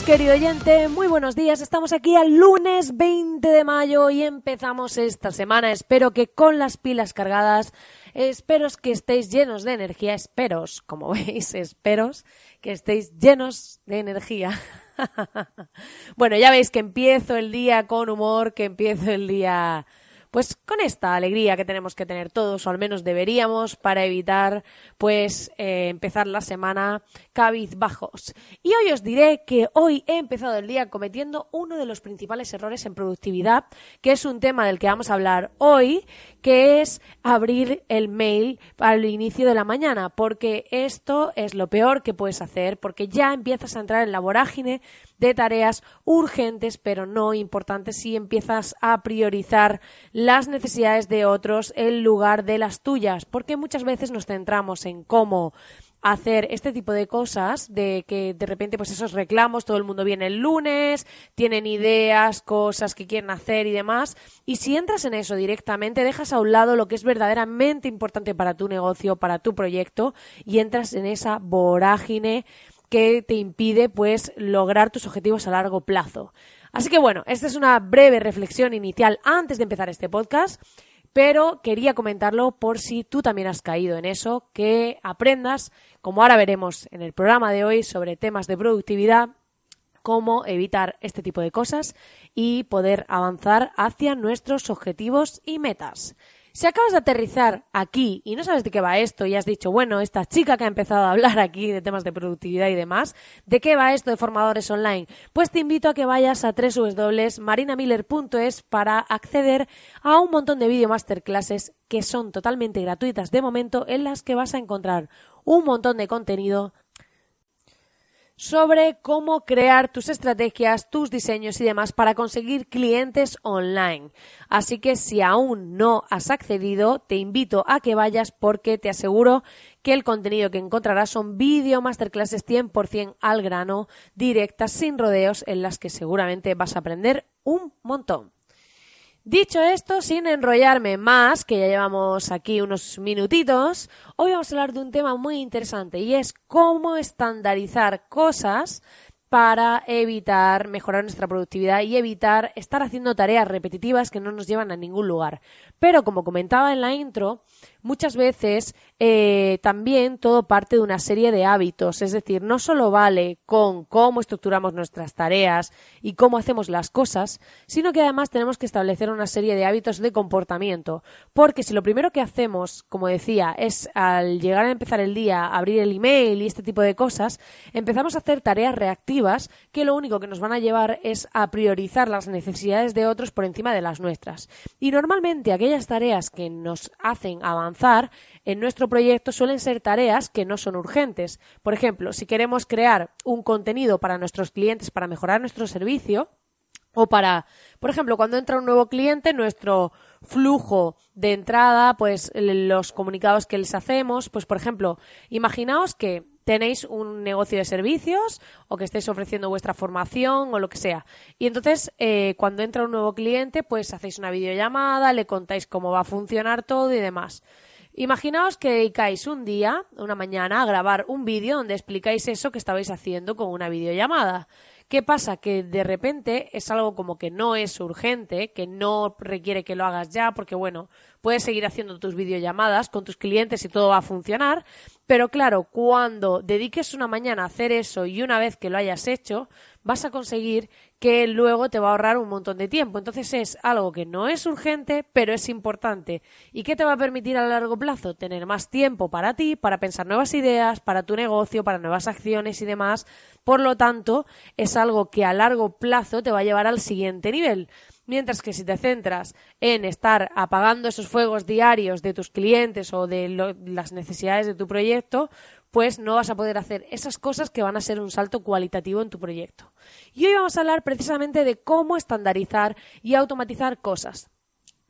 Querido oyente, muy buenos días. Estamos aquí al lunes 20 de mayo y empezamos esta semana. Espero que con las pilas cargadas, espero que estéis llenos de energía, esperos, como veis, esperos que estéis llenos de energía. bueno, ya veis que empiezo el día con humor, que empiezo el día pues con esta alegría que tenemos que tener todos, o al menos deberíamos, para evitar pues eh, empezar la semana cabizbajos. Y hoy os diré que hoy he empezado el día cometiendo uno de los principales errores en productividad, que es un tema del que vamos a hablar hoy, que es abrir el mail al inicio de la mañana, porque esto es lo peor que puedes hacer, porque ya empiezas a entrar en la vorágine de tareas urgentes pero no importantes si empiezas a priorizar las necesidades de otros en lugar de las tuyas, porque muchas veces nos centramos en cómo hacer este tipo de cosas, de que de repente pues esos reclamos, todo el mundo viene el lunes, tienen ideas, cosas que quieren hacer y demás, y si entras en eso directamente, dejas a un lado lo que es verdaderamente importante para tu negocio, para tu proyecto, y entras en esa vorágine que te impide pues lograr tus objetivos a largo plazo. Así que bueno, esta es una breve reflexión inicial antes de empezar este podcast, pero quería comentarlo por si tú también has caído en eso, que aprendas, como ahora veremos en el programa de hoy sobre temas de productividad, cómo evitar este tipo de cosas y poder avanzar hacia nuestros objetivos y metas. Si acabas de aterrizar aquí y no sabes de qué va esto y has dicho, bueno, esta chica que ha empezado a hablar aquí de temas de productividad y demás, ¿de qué va esto de formadores online? Pues te invito a que vayas a www.marinamiller.es para acceder a un montón de video masterclasses que son totalmente gratuitas de momento en las que vas a encontrar un montón de contenido sobre cómo crear tus estrategias, tus diseños y demás para conseguir clientes online. Así que si aún no has accedido, te invito a que vayas porque te aseguro que el contenido que encontrarás son vídeo masterclasses 100% al grano, directas, sin rodeos, en las que seguramente vas a aprender un montón. Dicho esto, sin enrollarme más, que ya llevamos aquí unos minutitos, hoy vamos a hablar de un tema muy interesante y es cómo estandarizar cosas para evitar mejorar nuestra productividad y evitar estar haciendo tareas repetitivas que no nos llevan a ningún lugar. Pero como comentaba en la intro, muchas veces eh, también todo parte de una serie de hábitos, es decir, no solo vale con cómo estructuramos nuestras tareas y cómo hacemos las cosas, sino que además tenemos que establecer una serie de hábitos de comportamiento, porque si lo primero que hacemos, como decía, es al llegar a empezar el día, abrir el email y este tipo de cosas, empezamos a hacer tareas reactivas que lo único que nos van a llevar es a priorizar las necesidades de otros por encima de las nuestras. Y normalmente aquellas tareas que nos hacen avanzar en nuestro proyecto suelen ser tareas que no son urgentes. Por ejemplo, si queremos crear un contenido para nuestros clientes para mejorar nuestro servicio, o para, por ejemplo, cuando entra un nuevo cliente, nuestro flujo de entrada, pues los comunicados que les hacemos, pues por ejemplo, imaginaos que tenéis un negocio de servicios o que estéis ofreciendo vuestra formación o lo que sea. Y entonces, eh, cuando entra un nuevo cliente, pues hacéis una videollamada, le contáis cómo va a funcionar todo y demás. Imaginaos que dedicáis un día, una mañana, a grabar un vídeo donde explicáis eso que estabais haciendo con una videollamada. ¿Qué pasa? Que de repente es algo como que no es urgente, que no requiere que lo hagas ya, porque bueno, puedes seguir haciendo tus videollamadas con tus clientes y todo va a funcionar, pero claro, cuando dediques una mañana a hacer eso y una vez que lo hayas hecho, vas a conseguir que luego te va a ahorrar un montón de tiempo. Entonces es algo que no es urgente, pero es importante. ¿Y qué te va a permitir a largo plazo? Tener más tiempo para ti, para pensar nuevas ideas, para tu negocio, para nuevas acciones y demás. Por lo tanto, es algo que a largo plazo te va a llevar al siguiente nivel. Mientras que si te centras en estar apagando esos fuegos diarios de tus clientes o de las necesidades de tu proyecto, pues no vas a poder hacer esas cosas que van a ser un salto cualitativo en tu proyecto. Y hoy vamos a hablar precisamente de cómo estandarizar y automatizar cosas.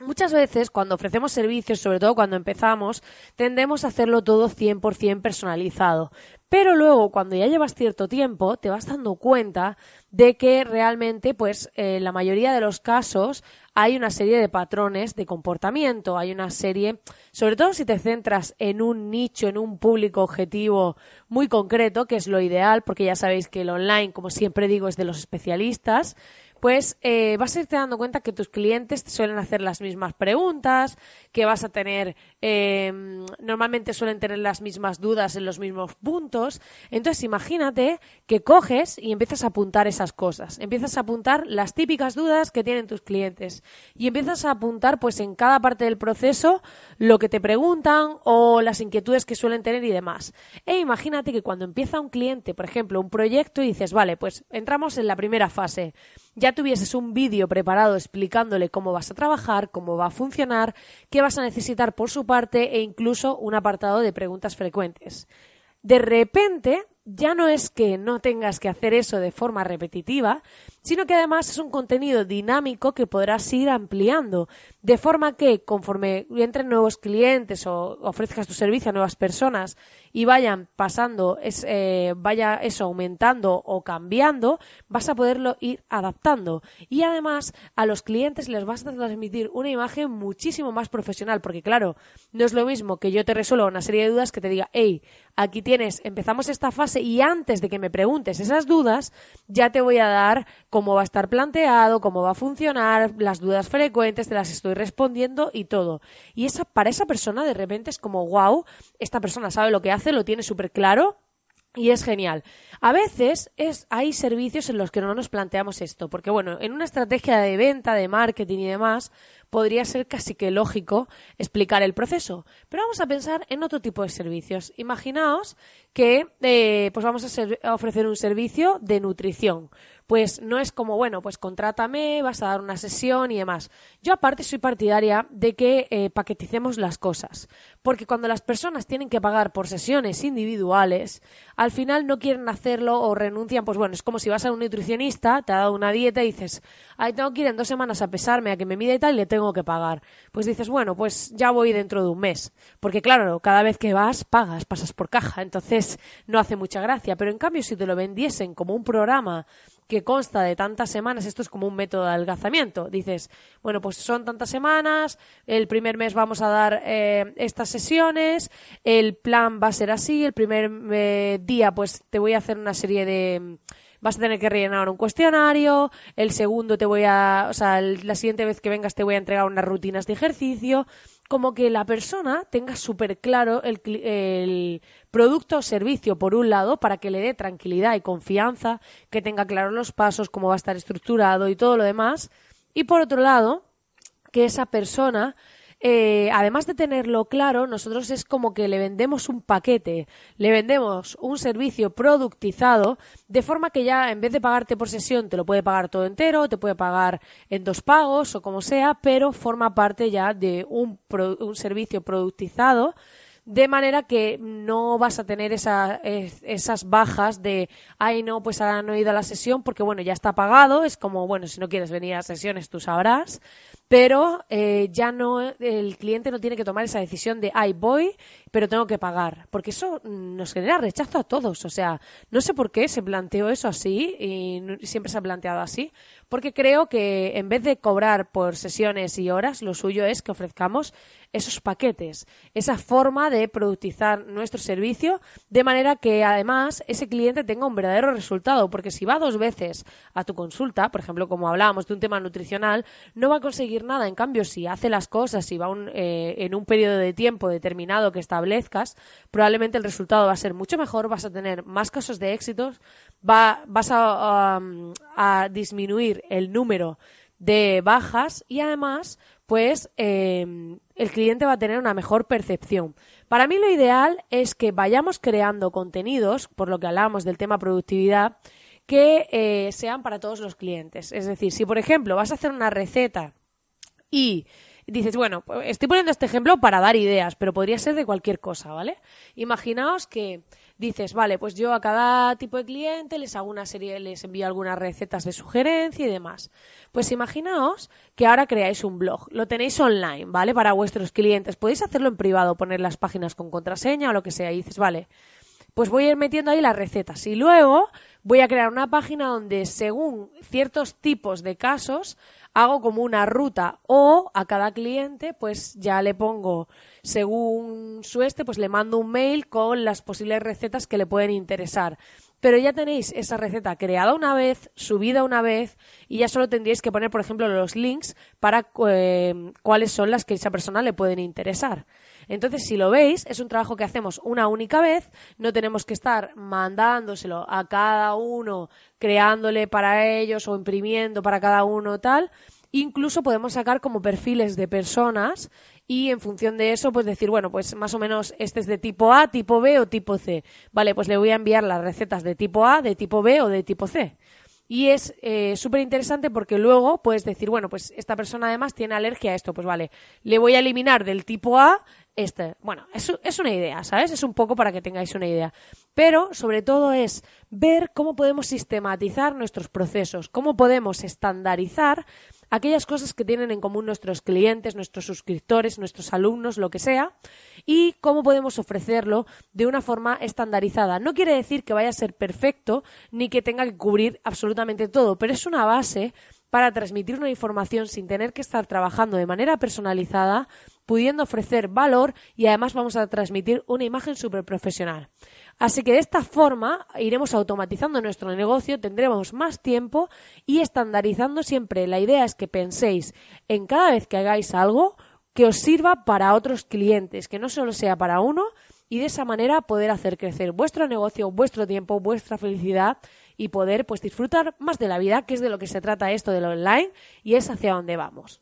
Muchas veces cuando ofrecemos servicios, sobre todo cuando empezamos, tendemos a hacerlo todo 100% personalizado. Pero luego, cuando ya llevas cierto tiempo, te vas dando cuenta de que realmente, pues, en eh, la mayoría de los casos hay una serie de patrones de comportamiento, hay una serie, sobre todo si te centras en un nicho, en un público objetivo muy concreto, que es lo ideal, porque ya sabéis que el online, como siempre digo, es de los especialistas, pues eh, vas a irte dando cuenta que tus clientes te suelen hacer las mismas preguntas, que vas a tener, eh, normalmente suelen tener las mismas dudas en los mismos puntos. Entonces imagínate que coges y empiezas a apuntar esas cosas, empiezas a apuntar las típicas dudas que tienen tus clientes y empiezas a apuntar pues en cada parte del proceso lo que te preguntan o las inquietudes que suelen tener y demás. E imagínate que cuando empieza un cliente, por ejemplo, un proyecto y dices, vale, pues entramos en la primera fase tuvieses un vídeo preparado explicándole cómo vas a trabajar, cómo va a funcionar, qué vas a necesitar por su parte e incluso un apartado de preguntas frecuentes. De repente, ya no es que no tengas que hacer eso de forma repetitiva, sino que además es un contenido dinámico que podrás ir ampliando, de forma que conforme entren nuevos clientes o ofrezcas tu servicio a nuevas personas y vayan pasando, es, eh, vaya eso aumentando o cambiando, vas a poderlo ir adaptando. Y además a los clientes les vas a transmitir una imagen muchísimo más profesional, porque claro, no es lo mismo que yo te resuelva una serie de dudas que te diga, hey, aquí tienes, empezamos esta fase y antes de que me preguntes esas dudas, ya te voy a dar cómo va a estar planteado, cómo va a funcionar, las dudas frecuentes, te las estoy respondiendo y todo. Y esa, para esa persona de repente es como, wow, esta persona sabe lo que hace, lo tiene súper claro y es genial. A veces es, hay servicios en los que no nos planteamos esto, porque bueno, en una estrategia de venta, de marketing y demás, podría ser casi que lógico explicar el proceso. Pero vamos a pensar en otro tipo de servicios. Imaginaos que eh, pues vamos a, ofrecer un servicio de nutrición pues no es como, bueno, pues contrátame, vas a dar una sesión y demás. Yo aparte soy partidaria de que eh, paqueticemos las cosas, porque cuando las personas tienen que pagar por sesiones individuales, al final no quieren hacerlo o renuncian, pues bueno, es como si vas a un nutricionista, te ha dado una dieta y dices, ay, tengo que ir en dos semanas a pesarme, a que me mide y tal, y le tengo que pagar. Pues dices, bueno, pues ya voy dentro de un mes, porque claro, cada vez que vas, pagas, pasas por caja, entonces no hace mucha gracia, pero en cambio si te lo vendiesen como un programa que consta de tantas semanas, esto es como un método de adelgazamiento. Dices, bueno, pues son tantas semanas, el primer mes vamos a dar eh, estas sesiones, el plan va a ser así, el primer eh, día pues te voy a hacer una serie de vas a tener que rellenar un cuestionario, el segundo te voy a, o sea, la siguiente vez que vengas te voy a entregar unas rutinas de ejercicio, como que la persona tenga súper claro el, el, producto o servicio, por un lado, para que le dé tranquilidad y confianza, que tenga claro los pasos, cómo va a estar estructurado y todo lo demás, y por otro lado, que esa persona eh, además de tenerlo claro, nosotros es como que le vendemos un paquete, le vendemos un servicio productizado, de forma que ya en vez de pagarte por sesión, te lo puede pagar todo entero, te puede pagar en dos pagos o como sea, pero forma parte ya de un, servicio productizado de manera que no vas a tener esa, esas bajas de, ay, no, pues ahora no he ido a la sesión porque, bueno, ya está pagado, es como, bueno, si no quieres venir a sesiones tú sabrás, pero eh, ya no, el cliente no tiene que tomar esa decisión de, ay, voy, pero tengo que pagar, porque eso nos genera rechazo a todos, o sea, no sé por qué se planteó eso así y siempre se ha planteado así, porque creo que en vez de cobrar por sesiones y horas, lo suyo es que ofrezcamos esos paquetes, esa forma de productizar nuestro servicio, de manera que además ese cliente tenga un verdadero resultado, porque si va dos veces a tu consulta, por ejemplo, como hablábamos de un tema nutricional, no va a conseguir nada. En cambio, si hace las cosas y va eh, en un periodo de tiempo determinado que establezcas, probablemente el resultado va a ser mucho mejor, vas a tener más casos de éxitos, va, vas a, disminuir el número de bajas y además, pues em, el cliente va a tener una mejor percepción. Para mí lo ideal es que vayamos creando contenidos, por lo que hablamos del tema productividad, que eh, sean para todos los clientes. Es decir, si por ejemplo vas a hacer una receta y dices, bueno, pues, estoy poniendo este ejemplo para dar ideas, pero podría ser de cualquier cosa, ¿vale? Imaginaos que dices, vale, pues yo a cada tipo de cliente les hago una serie, les envío algunas recetas de sugerencia y demás. Pues imaginaos que ahora creáis un blog, lo tenéis online, ¿vale? Para vuestros clientes. Podéis hacerlo en privado, poner las páginas con contraseña o lo que sea, y dices, vale, pues voy a ir metiendo ahí las recetas y luego voy a crear una página donde según ciertos tipos de casos hago como una ruta o a cada cliente pues ya le pongo según su este pues le mando un mail con las posibles recetas que le pueden interesar pero ya tenéis esa receta creada una vez, subida una vez y ya solo tendríais que poner, por ejemplo, los links para eh, cuáles son las que a esa persona le pueden interesar. Entonces, si lo veis, es un trabajo que hacemos una única vez, no tenemos que estar mandándoselo a cada uno, creándole para ellos o imprimiendo para cada uno tal. Incluso podemos sacar como perfiles de personas y en función de eso, pues decir, bueno, pues más o menos este es de tipo A, tipo B o tipo C. Vale, pues le voy a enviar las recetas de tipo A, de tipo B o de tipo C. Y es eh, súper interesante porque luego puedes decir, bueno, pues esta persona además tiene alergia a esto, pues vale, le voy a eliminar del tipo A este. Bueno, es, es una idea, ¿sabes? Es un poco para que tengáis una idea. Pero sobre todo es ver cómo podemos sistematizar nuestros procesos, cómo podemos estandarizar aquellas cosas que tienen en común nuestros clientes, nuestros suscriptores, nuestros alumnos, lo que sea, y cómo podemos ofrecerlo de una forma estandarizada. No quiere decir que vaya a ser perfecto ni que tenga que cubrir absolutamente todo, pero es una base para transmitir una información sin tener que estar trabajando de manera personalizada, pudiendo ofrecer valor y además vamos a transmitir una imagen súper profesional. Así que de esta forma iremos automatizando nuestro negocio, tendremos más tiempo y estandarizando siempre. La idea es que penséis en cada vez que hagáis algo que os sirva para otros clientes, que no solo sea para uno y de esa manera poder hacer crecer vuestro negocio, vuestro tiempo, vuestra felicidad y poder pues disfrutar más de la vida, que es de lo que se trata esto del online y es hacia dónde vamos.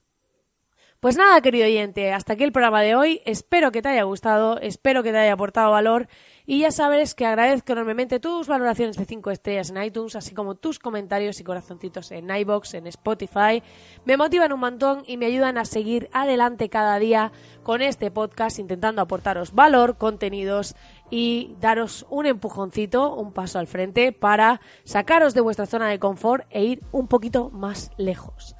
Pues nada, querido oyente, hasta aquí el programa de hoy. Espero que te haya gustado, espero que te haya aportado valor y ya sabes que agradezco enormemente tus valoraciones de 5 estrellas en iTunes, así como tus comentarios y corazoncitos en iBox, en Spotify. Me motivan un montón y me ayudan a seguir adelante cada día con este podcast, intentando aportaros valor, contenidos y daros un empujoncito, un paso al frente para sacaros de vuestra zona de confort e ir un poquito más lejos.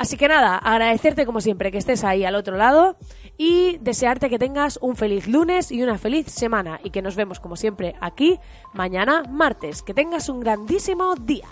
Así que nada, agradecerte como siempre que estés ahí al otro lado y desearte que tengas un feliz lunes y una feliz semana y que nos vemos como siempre aquí mañana martes. Que tengas un grandísimo día.